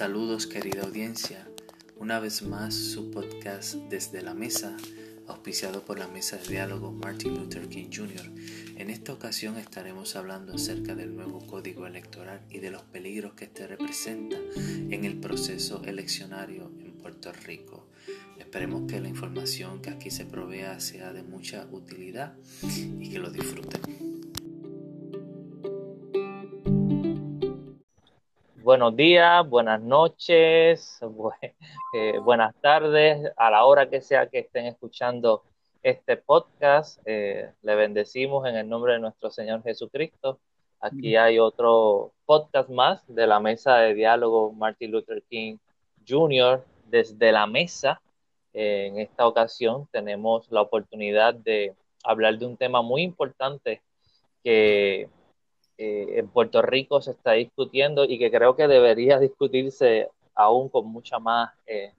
Saludos querida audiencia, una vez más su podcast desde la mesa, auspiciado por la mesa de diálogo Martin Luther King Jr. En esta ocasión estaremos hablando acerca del nuevo código electoral y de los peligros que este representa en el proceso eleccionario en Puerto Rico. Esperemos que la información que aquí se provea sea de mucha utilidad y que lo disfruten. Buenos días, buenas noches, eh, buenas tardes, a la hora que sea que estén escuchando este podcast. Eh, le bendecimos en el nombre de nuestro Señor Jesucristo. Aquí hay otro podcast más de la mesa de diálogo Martin Luther King Jr. desde la mesa. Eh, en esta ocasión tenemos la oportunidad de hablar de un tema muy importante que eh, en Puerto Rico se está discutiendo y que creo que debería discutirse aún con mucha más eh,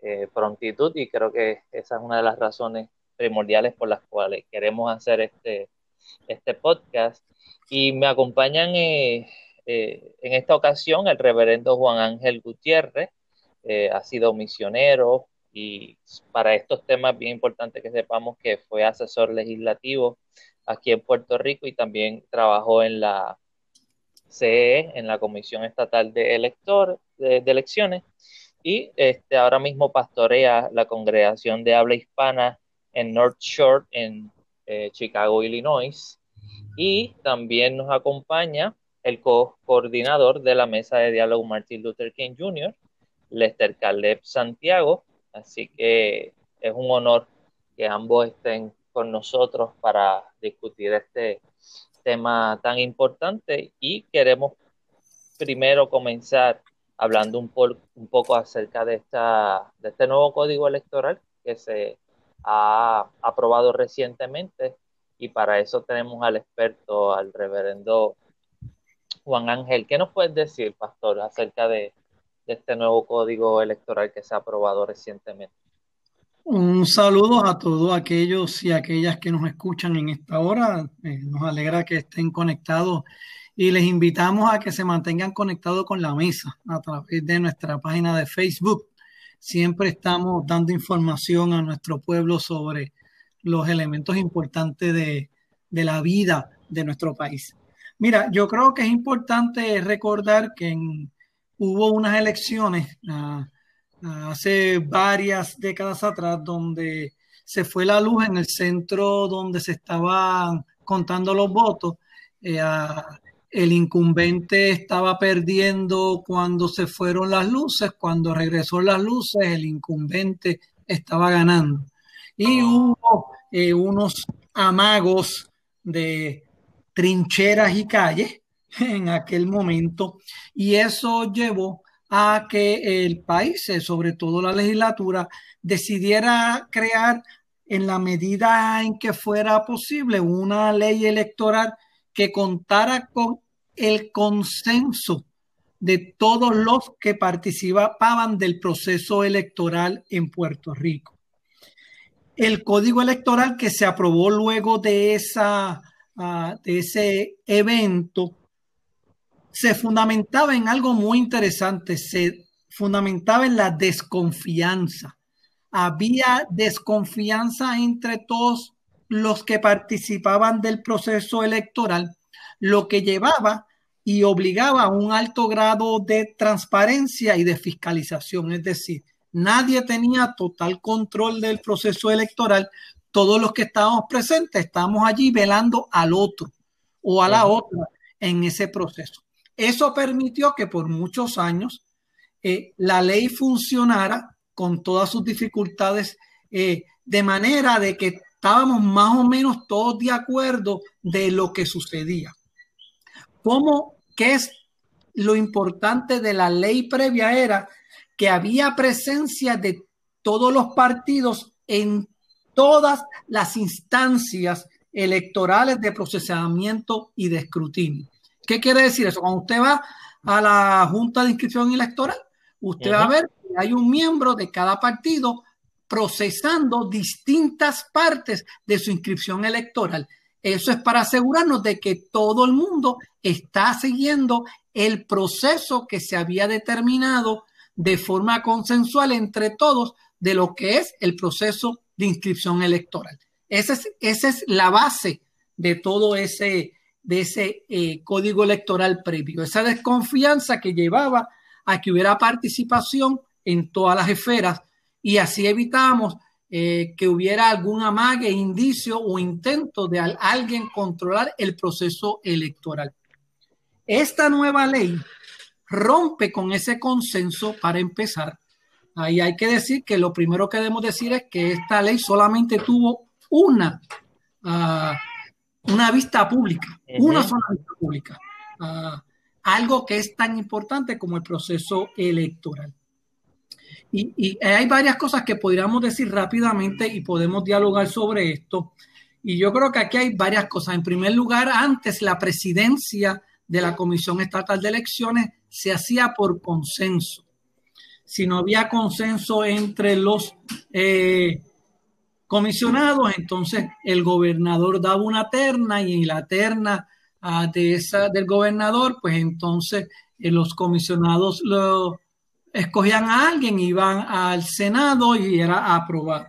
eh, prontitud y creo que esa es una de las razones primordiales por las cuales queremos hacer este, este podcast. Y me acompañan en esta ocasión el reverendo Juan Ángel Gutiérrez, ha sido misionero y para estos temas bien importante que sepamos que fue asesor legislativo aquí en Puerto Rico y también trabajó en la CE, en la Comisión Estatal de, Elector, de, Elecciones, y este, ahora mismo pastorea la congregación de habla hispana en North Shore, en eh, Chicago, Illinois, y también nos acompaña el co-coordinador de la mesa de diálogo Martin Luther King Jr., Lester Caleb Santiago, así que es un honor que ambos estén con nosotros para discutir este tema tan importante y queremos primero comenzar hablando un, poco acerca de, esta, de este nuevo código electoral que se ha aprobado recientemente y para eso tenemos al experto, al reverendo Juan Ángel. ¿Qué nos puedes decir, pastor, acerca de este nuevo código electoral que se ha aprobado recientemente? Un saludo a todos aquellos y aquellas que nos escuchan en esta hora. Eh, nos alegra que estén conectados y les invitamos a que se mantengan conectados con la mesa a través de nuestra página de Facebook. Siempre estamos dando información a nuestro pueblo sobre los elementos importantes de, la vida de nuestro país. Mira, yo creo que es importante recordar que hubo unas elecciones. Uh, hace varias décadas atrás, donde se fue la luz en el centro donde se estaban contando los votos. Eh, el incumbente estaba perdiendo cuando se fueron las luces, cuando regresó las luces, el incumbente estaba ganando. Y hubo eh, unos amagos de trincheras y calles en aquel momento, y eso llevó a que el país, eh, sobre todo la legislatura, decidiera crear en la medida en que fuera posible una ley electoral que contara con el consenso de todos los que participaban del proceso electoral en Puerto Rico. El código electoral que se aprobó luego de, esa, ah, de ese evento se fundamentaba en algo muy interesante, se fundamentaba en la desconfianza. Había desconfianza entre todos los que participaban del proceso electoral, lo que llevaba y obligaba a un alto grado de transparencia y de fiscalización. Es decir, nadie tenía total control del proceso electoral. Todos los que estábamos presentes estábamos allí velando al otro o a la otra en ese proceso. Eso permitió que por muchos años eh, la ley funcionara con todas sus dificultades, eh, de manera de que estábamos más o menos todos de acuerdo de lo que sucedía. ¿Cómo? ¿Qué es lo importante de la ley previa? Era que había presencia de todos los partidos en todas las instancias electorales de procesamiento y de escrutinio. ¿Qué quiere decir eso? Cuando usted va a la Junta de Inscripción Electoral, usted va a ver que hay un miembro de cada partido procesando distintas partes de su inscripción electoral. Eso es para asegurarnos de que todo el mundo está siguiendo el proceso que se había determinado de forma consensual entre todos de lo que es el proceso de inscripción electoral. Esa es, esa es la base de todo ese, de ese eh, código electoral previo, esa desconfianza que llevaba a que hubiera participación en todas las esferas y así evitamos eh, que hubiera algún amague, indicio o intento de alguien controlar el proceso electoral. Esta nueva ley rompe con ese consenso para empezar. Ahí hay que decir que lo primero que debemos decir es que esta ley solamente tuvo una, uh, una vista pública, una sola vista pública. Uh, algo que es tan importante como el proceso electoral. Y, y, hay varias cosas que podríamos decir rápidamente y podemos dialogar sobre esto. Y yo creo que aquí hay varias cosas. En primer lugar, antes la presidencia de la Comisión Estatal de Elecciones se hacía por consenso. Si no había consenso entre los eh, comisionados, entonces el gobernador daba una terna y en la terna uh, de esa, del gobernador, pues entonces eh, los comisionados lo escogían a alguien, iban al Senado y era aprobado.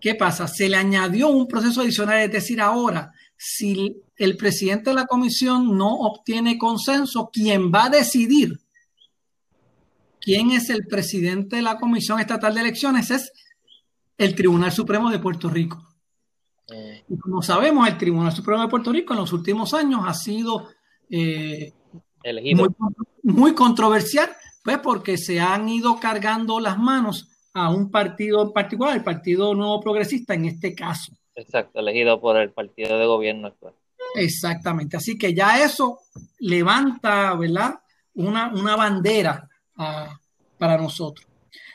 ¿Qué pasa? Se le añadió un proceso adicional, es decir, ahora, si el presidente de la comisión no obtiene consenso, quien va a decidir quién es el presidente de la Comisión Estatal de Elecciones es el Tribunal Supremo de Puerto Rico. Eh. Y como sabemos, el Tribunal Supremo de Puerto Rico en los últimos años ha sido eh, muy, muy, controversial, pues porque se han ido cargando las manos a un partido en particular, el Partido Nuevo Progresista en este caso. Exacto, elegido por el partido de gobierno actual. Exactamente, así que ya eso levanta, ¿verdad? Una, una bandera uh, para nosotros.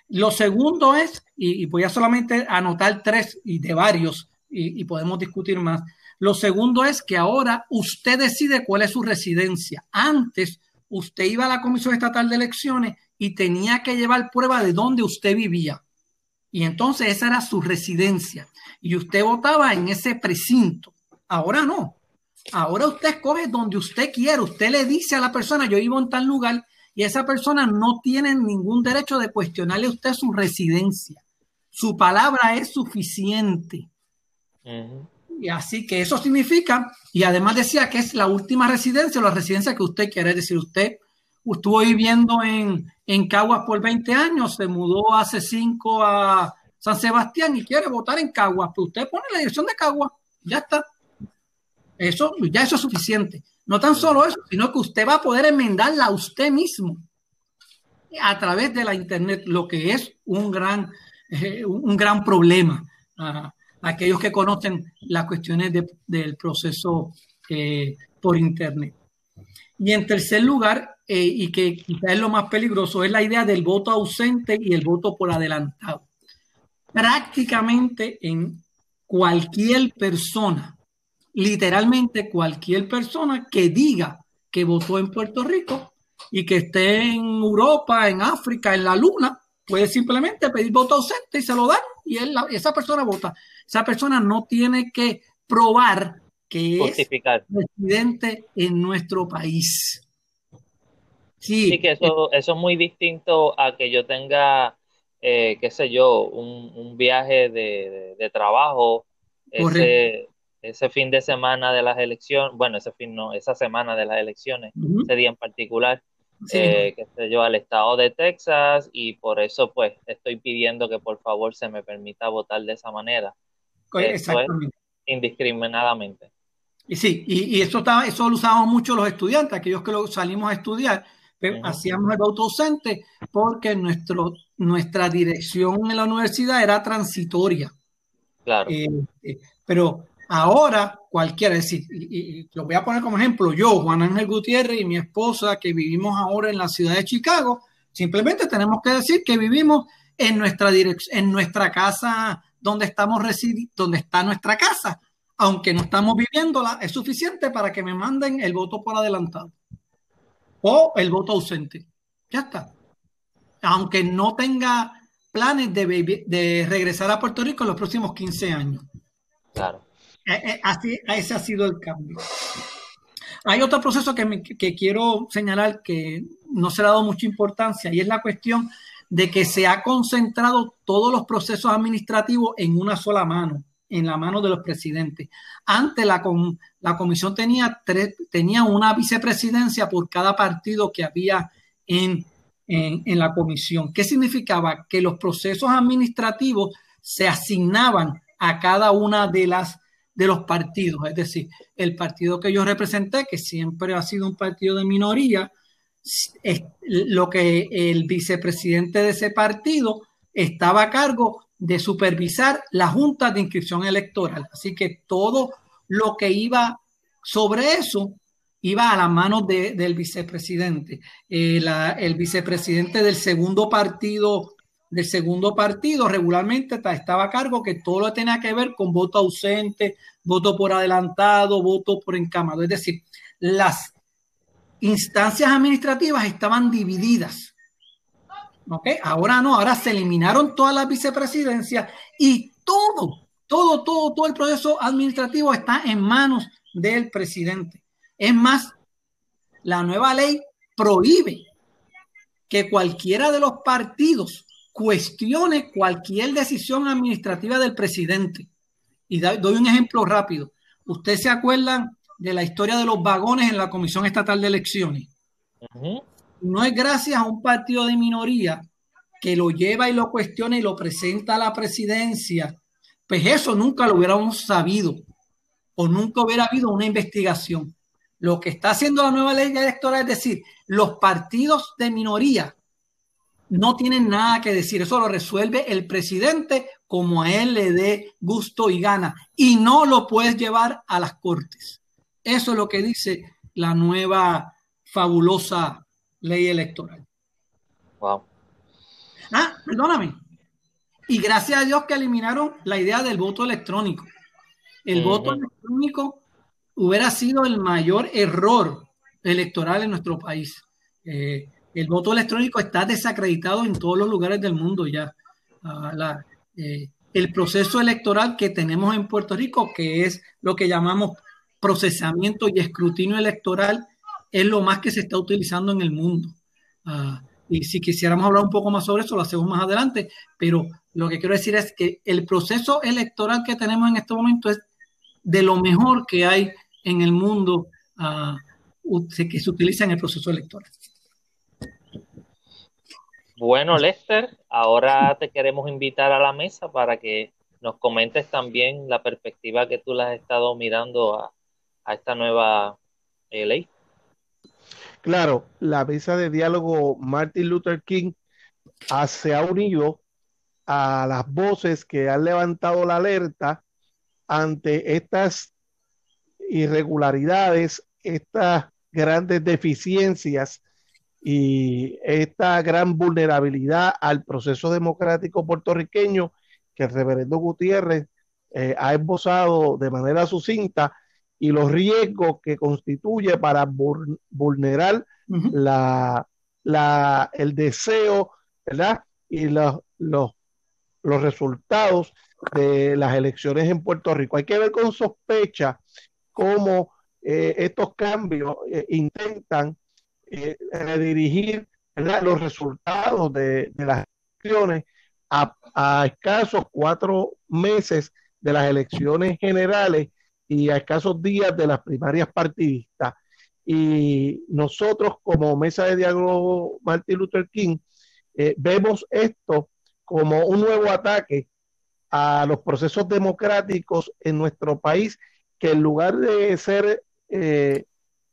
Lo segundo es, y, voy a solamente anotar tres y de varios, y, y podemos discutir más. Lo segundo es que ahora usted decide cuál es su residencia. Antes, usted iba a la Comisión Estatal de Elecciones y tenía que llevar prueba de dónde usted vivía. Y entonces esa era su residencia. Y usted votaba en ese precinto. Ahora no. Ahora usted escoge donde usted quiere. Usted le dice a la persona, yo vivo en tal lugar, y esa persona no tiene ningún derecho de cuestionarle a usted su residencia. Su palabra es suficiente. Uh -huh. Y así que eso significa, y además decía que es la última residencia la residencia que usted quiere, es decir, usted estuvo viviendo en, en Caguas por 20 años, se mudó hace 5 a San Sebastián y quiere votar en Caguas, pues usted pone la dirección de Caguas, ya está. Eso, ya eso es suficiente. No tan solo eso, sino que usted va a poder enmendarla a usted mismo a través de la internet, lo que es un gran, eh, un gran problema. Uh, aquellos que conocen las cuestiones de, del proceso eh, por internet. Y en tercer lugar, eh, y que quizás es lo más peligroso, es la idea del voto ausente y el voto por adelantado. Prácticamente en cualquier persona literalmente cualquier persona que diga que votó en Puerto Rico y que esté en Europa, en África, en la Luna, puede simplemente pedir voto ausente y se lo dan y él, esa persona vota. Esa persona no tiene que probar que Justificar. es residente en nuestro país. Sí, sí que eso, eso, es muy distinto a que yo tenga, eh, qué sé yo, un, un viaje de, de, de trabajo. Ese, ese fin de semana de las elecciones, bueno, ese fin no, esa semana de las elecciones, uh -huh. ese día en particular, sí. eh, que sé yo, al estado de Texas y por eso pues estoy pidiendo que por favor se me permita votar de esa manera. Exactamente. indiscriminadamente. Y sí, y, y, eso, estaba, eso lo usábamos mucho los estudiantes, aquellos que lo salimos a estudiar, pero uh -huh. hacíamos el voto ausente porque nuestro, nuestra dirección en la universidad era transitoria. Claro. Eh, eh, pero Ahora, cualquiera, es decir, y, y, lo voy a poner como ejemplo, yo, Juan Ángel Gutiérrez y mi esposa, que vivimos ahora en la ciudad de Chicago, simplemente tenemos que decir que vivimos en nuestra dirección, en nuestra casa donde estamos donde está nuestra casa, aunque no estamos viviéndola, es suficiente para que me manden el voto por adelantado o el voto ausente. Ya está. Aunque no tenga planes de, de regresar a Puerto Rico en los próximos 15 años. Claro. Así, ese ha sido el cambio. Hay otro proceso que, que quiero señalar que no se le ha dado mucha importancia y es la cuestión de que se ha concentrado todos los procesos administrativos en una sola mano, en la mano de los presidentes. Antes la, la comisión tenía, tres, tenía una vicepresidencia por cada partido que había en, en, en la comisión. ¿Qué significaba? Que los procesos administrativos se asignaban a cada una de las de los partidos, es decir, el partido que yo representé, que siempre ha sido un partido de minoría, lo que el vicepresidente de ese partido estaba a cargo de supervisar la junta de inscripción electoral. Así que todo lo que iba sobre eso iba a las manos del vicepresidente. Eh, el vicepresidente del segundo partido del segundo partido regularmente estaba a cargo que todo lo tenía que ver con voto ausente, voto por adelantado, voto por encamado. Es decir, las instancias administrativas estaban divididas. ¿Ok? Ahora no, ahora se eliminaron todas las vicepresidencias y todo, todo, todo, todo el proceso administrativo está en manos del presidente. Es más, la nueva ley prohíbe que cualquiera de los partidos cuestione cualquier decisión administrativa del presidente. Y doy un ejemplo rápido. Ustedes se acuerdan de la historia de los vagones en la Comisión Estatal de Elecciones. No es gracias a un partido de minoría que lo lleva y lo cuestiona y lo presenta a la presidencia. Pues eso nunca lo hubiéramos sabido o nunca hubiera habido una investigación. Lo que está haciendo la nueva ley electoral es decir, los partidos de minoría no tienen nada que decir. Eso lo resuelve el presidente como a él le dé gusto y gana. Y no lo puedes llevar a las cortes. Eso es lo que dice la nueva fabulosa ley electoral. Wow. Ah, perdóname. Y gracias a Dios que eliminaron la idea del voto electrónico. El voto electrónico hubiera sido el mayor error electoral en nuestro país. Eh, el voto electrónico está desacreditado en todos los lugares del mundo ya. Ah, eh, el proceso electoral que tenemos en Puerto Rico, que es lo que llamamos procesamiento y escrutinio electoral es lo más que se está utilizando en el mundo. Ah, y si quisiéramos hablar un poco más sobre eso, lo hacemos más adelante, pero lo que quiero decir es que el proceso electoral que tenemos en este momento es de lo mejor que hay en el mundo uh, que se utiliza en el proceso electoral. Bueno, Lester, ahora te queremos invitar a la mesa para que nos comentes también la perspectiva que tú le has estado mirando a, a esta nueva eh, ley. Claro, la mesa de diálogo Martin Luther King se ha unido a las voces que han levantado la alerta ante estas irregularidades, estas grandes deficiencias y esta gran vulnerabilidad al proceso democrático puertorriqueño que el reverendo Gutiérrez eh, ha esbozado de manera sucinta y los riesgos que constituye para vulnerar la, la, el deseo, ¿verdad? Y los, los, los resultados de las elecciones en Puerto Rico. Hay que ver con sospecha cómo eh, estos cambios eh, intentan eh, redirigir los resultados de, las elecciones a, a, escasos cuatro meses de las elecciones generales y a escasos días de las primarias partidistas. Y nosotros como Mesa de Diálogo Martin Luther King eh, vemos esto como un nuevo ataque a los procesos democráticos en nuestro país, que en lugar de ser eh,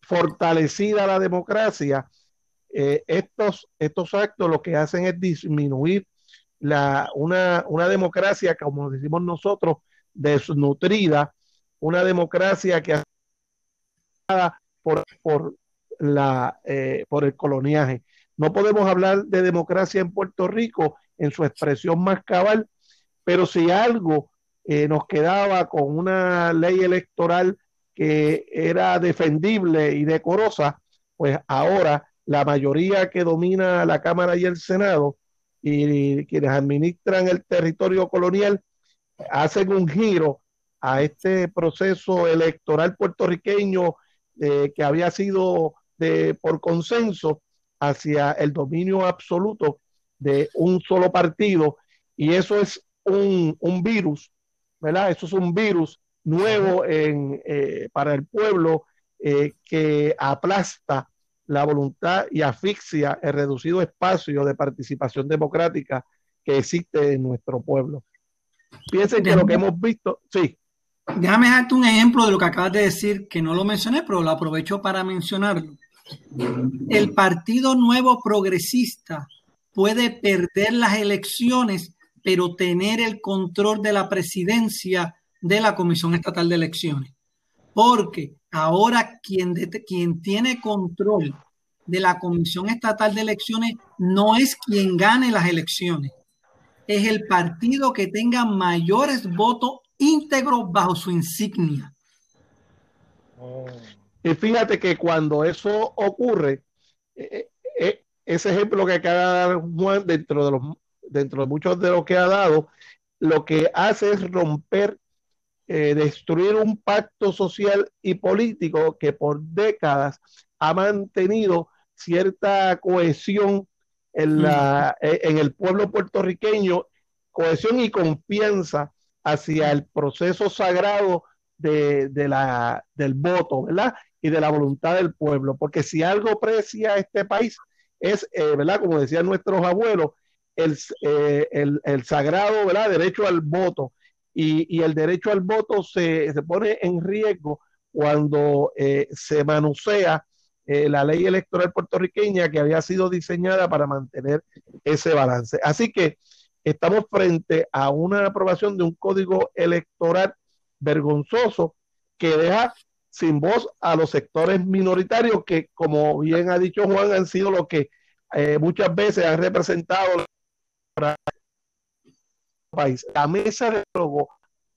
fortalecida la democracia, eh, estos, estos actos lo que hacen es disminuir la, una, una democracia, como decimos nosotros, desnutrida, una democracia que ha por, por, la, eh, por el coloniaje. No podemos hablar de democracia en Puerto Rico en su expresión más cabal, pero si algo eh, nos quedaba con una ley electoral que era defendible y decorosa, pues ahora la mayoría que domina la Cámara y el Senado y quienes administran el territorio colonial hacen un giro a este proceso electoral puertorriqueño eh, que había sido de, por consenso hacia el dominio absoluto de un solo partido y eso es un, un virus, ¿verdad? Eso es un virus nuevo en, eh, para el pueblo eh, que aplasta la voluntad y asfixia el reducido espacio de participación democrática que existe en nuestro pueblo. Piensen que lo que hemos visto, sí. Déjame darte un ejemplo de lo que acabas de decir, que no lo mencioné, pero lo aprovecho para mencionarlo. El Partido Nuevo Progresista puede perder las elecciones, pero tener el control de la presidencia de la Comisión Estatal de Elecciones. Porque ahora quien, quien tiene control de la Comisión Estatal de Elecciones no es quien gane las elecciones, es el partido que tenga mayores votos íntegros bajo su insignia. Y fíjate que cuando eso ocurre, eh, eh, ese ejemplo que acaba de dar Juan dentro de los dentro de muchos de lo que ha dado, lo que hace es romper, eh, destruir un pacto social y político que por décadas ha mantenido cierta cohesión en, la, e, en el pueblo puertorriqueño, cohesión y confianza hacia el proceso sagrado de, de la, del voto, ¿verdad? Y de la voluntad del pueblo, porque si algo precia este país es, eh, ¿verdad? Como decían nuestros abuelos, el, eh, el, el, sagrado, ¿verdad? Derecho al voto. Y, el derecho al voto se, se, pone en riesgo cuando eh, se manosea eh, la ley electoral puertorriqueña que había sido diseñada para mantener ese balance. Así que estamos frente a una aprobación de un código electoral vergonzoso que deja sin voz a los sectores minoritarios que, como bien ha dicho Juan, han sido los que eh, muchas veces han representado país. La mesa de diálogo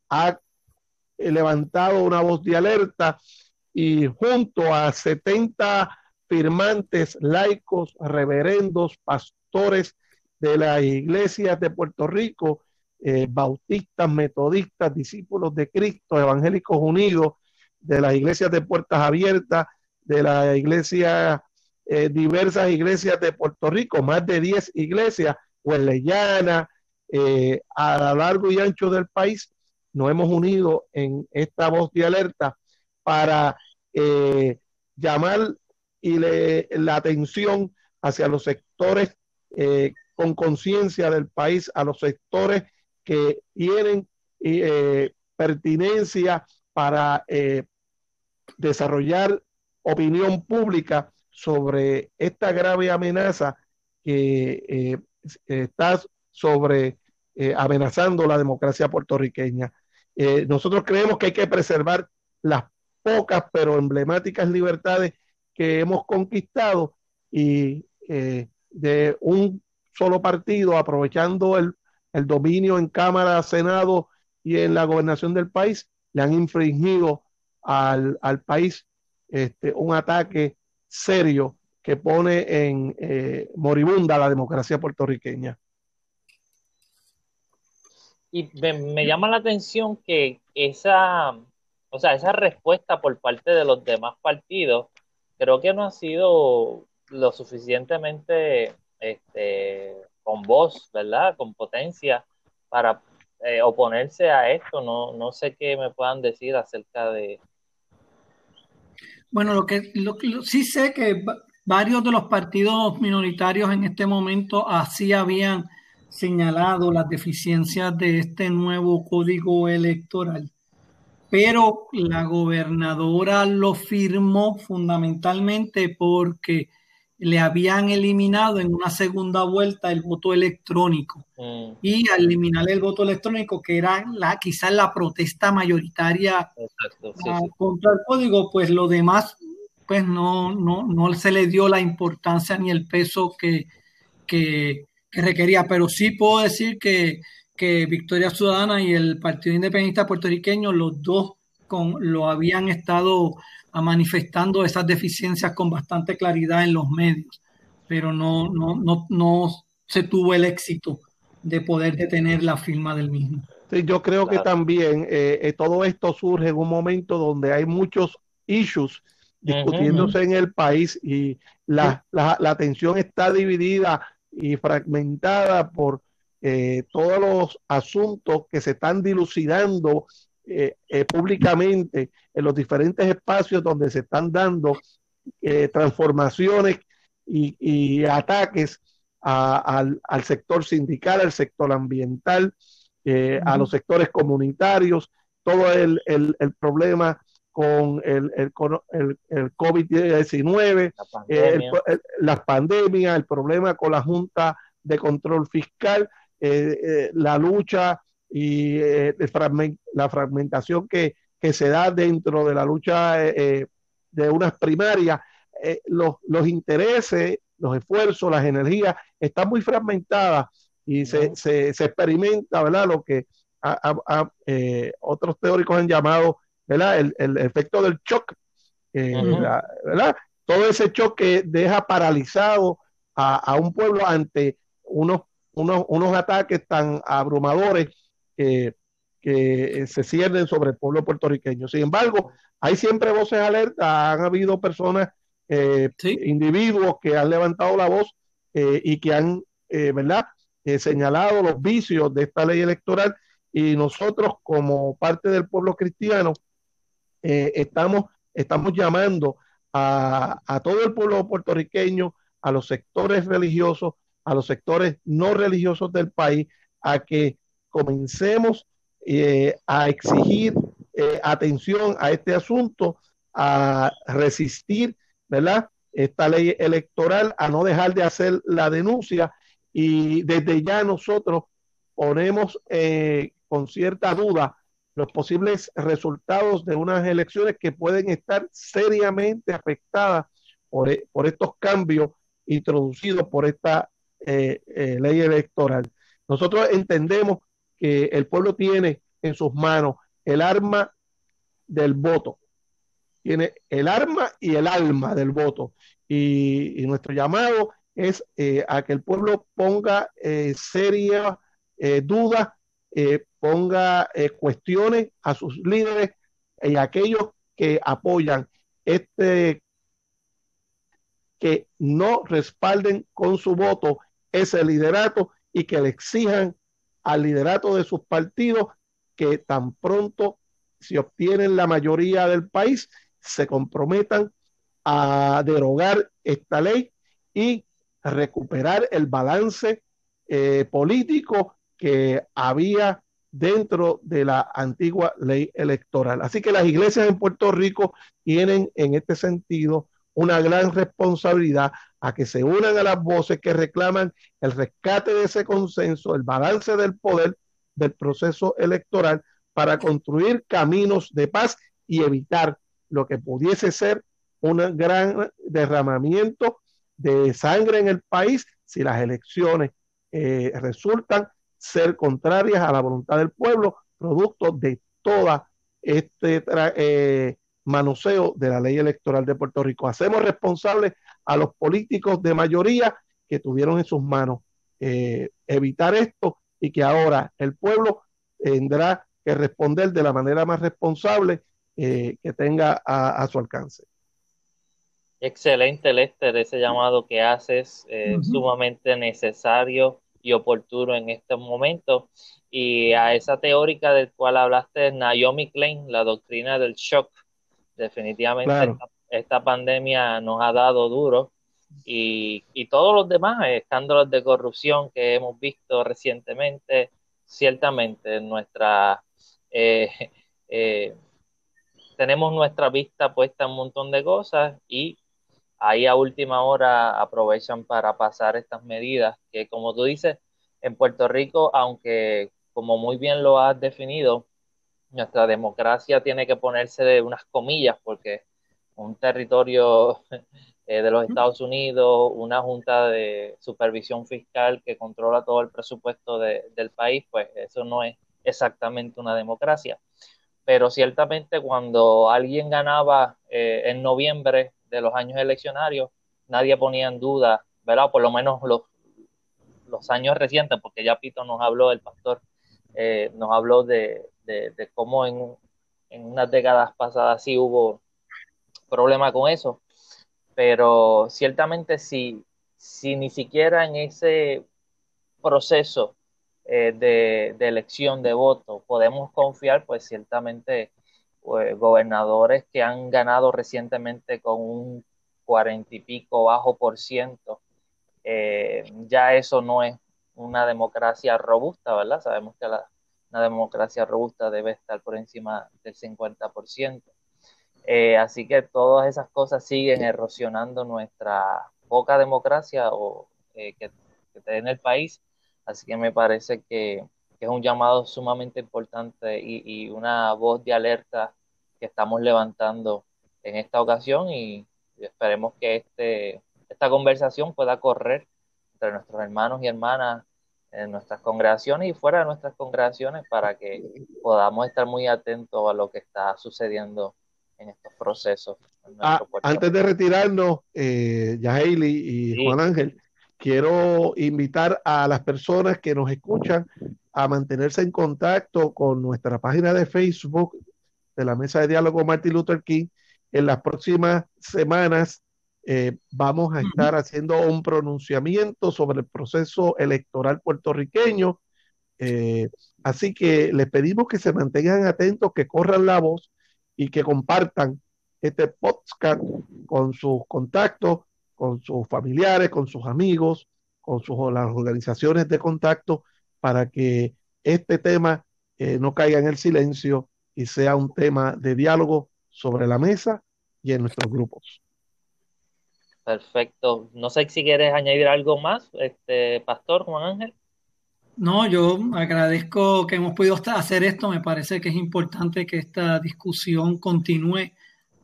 ha levantado una voz de alerta y junto a 70 firmantes laicos, reverendos, pastores de las iglesias de Puerto Rico, eh, bautistas, metodistas, discípulos de Cristo, evangélicos unidos, de las iglesias de puertas abiertas, de las iglesias, eh, diversas iglesias de Puerto Rico, más de 10 iglesias, hueleyana, eh, a lo largo y ancho del país, nos hemos unido en esta voz de alerta para eh, llamar y le, la atención hacia los sectores eh, con conciencia del país, a los sectores que tienen eh, pertinencia para desarrollar opinión pública sobre esta grave amenaza que está sobre eh, amenazando la democracia puertorriqueña. nosotros creemos que hay que preservar las pocas pero emblemáticas libertades que hemos conquistado y eh, de un solo partido, aprovechando el, el, dominio en Cámara, Senado y en la gobernación del país, le han infringido al, al país este, un ataque serio que pone en eh, moribunda la democracia puertorriqueña. Y me, llama la atención que esa, o sea, esa respuesta por parte de los demás partidos creo que no ha sido lo suficientemente este, con voz, ¿verdad? Con potencia para eh, oponerse a esto. No, no sé qué me puedan decir acerca de... Bueno, lo que, lo, lo, sí sé que varios de los partidos minoritarios en este momento así habían señalado las deficiencias de este nuevo código electoral pero la gobernadora lo firmó fundamentalmente porque le habían eliminado en una segunda vuelta el voto electrónico. Mm. Y al eliminar el voto electrónico, que era la, quizás la protesta mayoritaria Exacto, sí, sí. contra el código, pues lo demás, pues no, no, no se le dio la importancia ni el peso que, que, que requería. Pero sí puedo decir que que Victoria Ciudadana y el Partido Independiente Puertorriqueño, los dos con, lo habían estado manifestando esas deficiencias con bastante claridad en los medios, pero no, no, no, no se tuvo el éxito de poder detener la firma del mismo. Sí, yo creo claro. que también eh, eh, todo esto surge en un momento donde hay muchos issues discutiéndose en el país y la, la, la, atención está dividida y fragmentada por eh, todos los asuntos que se están dilucidando eh, eh, públicamente en los diferentes espacios donde se están dando transformaciones y, ataques al, sector sindical, al sector ambiental, a los sectores comunitarios, todo el, problema con el, el, el COVID-19, las pandemias, el problema con la Junta de Control Fiscal, eh, eh, la lucha y eh, la fragmentación que, se da dentro de la lucha de unas primarias, los, los, intereses, los esfuerzos, las energías están muy fragmentadas y se, se, experimenta, ¿verdad? Lo que otros teóricos han llamado, ¿verdad? El, el efecto del shock, ¿verdad? Todo ese choque deja paralizado a, a un pueblo ante unos unos, ataques tan abrumadores que, se ciernen sobre el pueblo puertorriqueño. Sin embargo, hay siempre voces alertas, han habido personas, eh, individuos que han levantado la voz eh, y que han, eh, ¿verdad?, señalado los vicios de esta ley electoral y nosotros como parte del pueblo cristiano estamos, estamos llamando a, a todo el pueblo puertorriqueño, a los sectores religiosos, a los sectores no religiosos del país a que comencemos eh, a exigir eh, atención a este asunto, a resistir, ¿verdad? Esta ley electoral, a no dejar de hacer la denuncia y desde ya nosotros ponemos eh, con cierta duda los posibles resultados de unas elecciones que pueden estar seriamente afectadas por, por estos cambios introducidos por esta eh, eh, ley electoral. Nosotros entendemos que el pueblo tiene en sus manos el arma del voto, tiene el arma y el alma del voto. Y, nuestro llamado es eh, a que el pueblo ponga serias dudas, ponga cuestiones a sus líderes y a aquellos que apoyan este que no respalden con su voto ese liderato y que le exijan al liderato de sus partidos que tan pronto si obtienen la mayoría del país se comprometan a derogar esta ley y recuperar el balance eh, político que había dentro de la antigua ley electoral. Así que las iglesias en Puerto Rico tienen en este sentido una gran responsabilidad a que se unan a las voces que reclaman el rescate de ese consenso, el balance del poder del proceso electoral para construir caminos de paz y evitar lo que pudiese ser un gran derramamiento de sangre en el país si las elecciones eh, resultan ser contrarias a la voluntad del pueblo, producto de toda este eh, manoseo de la ley electoral de Puerto Rico. Hacemos responsables a los políticos de mayoría que tuvieron en sus manos eh, evitar esto y que ahora el pueblo tendrá que responder de la manera más responsable eh, que tenga a, su alcance. Excelente, Lester, ese llamado que haces, eh, sumamente necesario y oportuno en este momento. Y a esa teórica del cual hablaste, Naomi Klein, la doctrina del shock, Definitivamente esta, pandemia nos ha dado duro y, todos los demás escándalos de corrupción que hemos visto recientemente, ciertamente nuestra eh, eh, tenemos nuestra vista puesta en un montón de cosas y ahí a última hora aprovechan para pasar estas medidas que como tú dices en Puerto Rico aunque como muy bien lo has definido nuestra democracia tiene que ponerse de unas comillas porque un territorio eh, de los Estados Unidos, una junta de supervisión fiscal que controla todo el presupuesto del país, pues eso no es exactamente una democracia. Pero ciertamente cuando alguien ganaba eh, en noviembre de los años eleccionarios, nadie ponía en duda, ¿verdad? Por lo menos los, los años recientes, porque ya Pito nos habló, el pastor eh, nos habló de, de, cómo en, en, unas décadas pasadas sí hubo problema con eso, pero ciertamente si, si ni siquiera en ese proceso eh, de, elección de voto podemos confiar, pues ciertamente gobernadores que han ganado recientemente con un cuarenta y pico bajo por ciento, eh, ya eso no es una democracia robusta, ¿verdad? Sabemos que la, una democracia robusta debe estar por encima del 50%. Eh, así que todas esas cosas siguen erosionando nuestra poca democracia o, que, que tiene el país Así que me parece que, es un llamado sumamente importante y, una voz de alerta que estamos levantando en esta ocasión y esperemos que este, esta conversación pueda correr entre nuestros hermanos y hermanas en nuestras congregaciones y fuera de nuestras congregaciones para que podamos estar muy atentos a lo que está sucediendo en estos procesos. Ah, antes de retirarnos, eh, Yaeli y Juan Ángel, quiero invitar a las personas que nos escuchan a mantenerse en contacto con nuestra página de Facebook de la Mesa de Diálogo Martin Luther King. En las próximas semanas eh, vamos a estar haciendo un pronunciamiento sobre el proceso electoral puertorriqueño. Eh, así que les pedimos que se mantengan atentos, que corran la voz y que compartan este podcast con sus contactos con sus familiares, con sus amigos, con sus, las organizaciones de contacto, para que este tema eh, no caiga en el silencio y sea un tema de diálogo sobre la mesa y en nuestros grupos. Perfecto. No sé si quieres añadir algo más, este Pastor Juan Ángel. No, yo agradezco que hemos podido hacer esto. Me parece que es importante que esta discusión continúe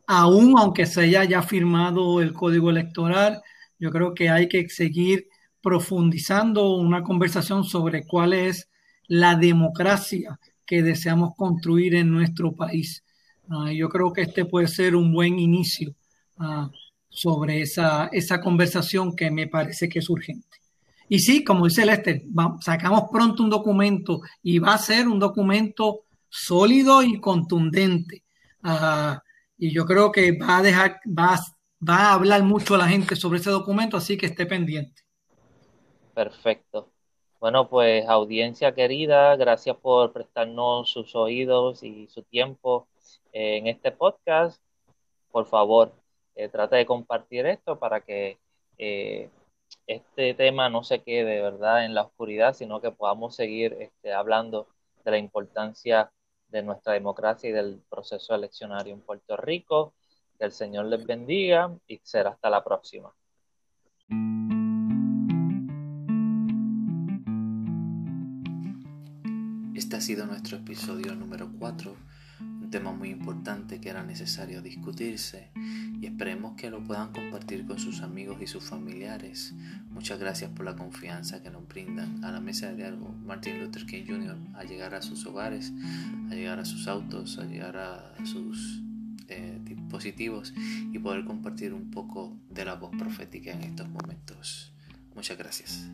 aún aunque se haya ya firmado el código electoral, yo creo que hay que seguir profundizando una conversación sobre cuál es la democracia que deseamos construir en nuestro país. Ah, yo creo que este puede ser un buen inicio ah, sobre esa, esa conversación que me parece que es urgente. Y sí, como dice Lester, sacamos pronto un documento y va a ser un documento sólido y contundente. Uh, y yo creo que va a dejar, va, va a hablar mucho a la gente sobre ese documento, así que esté pendiente. Perfecto. Bueno, pues audiencia querida, gracias por prestarnos sus oídos y su tiempo en este podcast. Por favor, eh, trata de compartir esto para que eh, este tema no se quede, ¿verdad?, en la oscuridad, sino que podamos seguir este, hablando de la importancia de nuestra democracia y del proceso eleccionario en Puerto Rico. Que el Señor les bendiga y será hasta la próxima. Este ha sido nuestro episodio número 4 tema muy importante que era necesario discutirse y esperemos que lo puedan compartir con sus amigos y sus familiares. Muchas gracias por la confianza que nos brindan a la mesa de diálogo Martin Luther King Jr. a llegar a sus hogares, a llegar a sus autos, a llegar a sus eh, dispositivos y poder compartir un poco de la voz profética en estos momentos. Muchas gracias.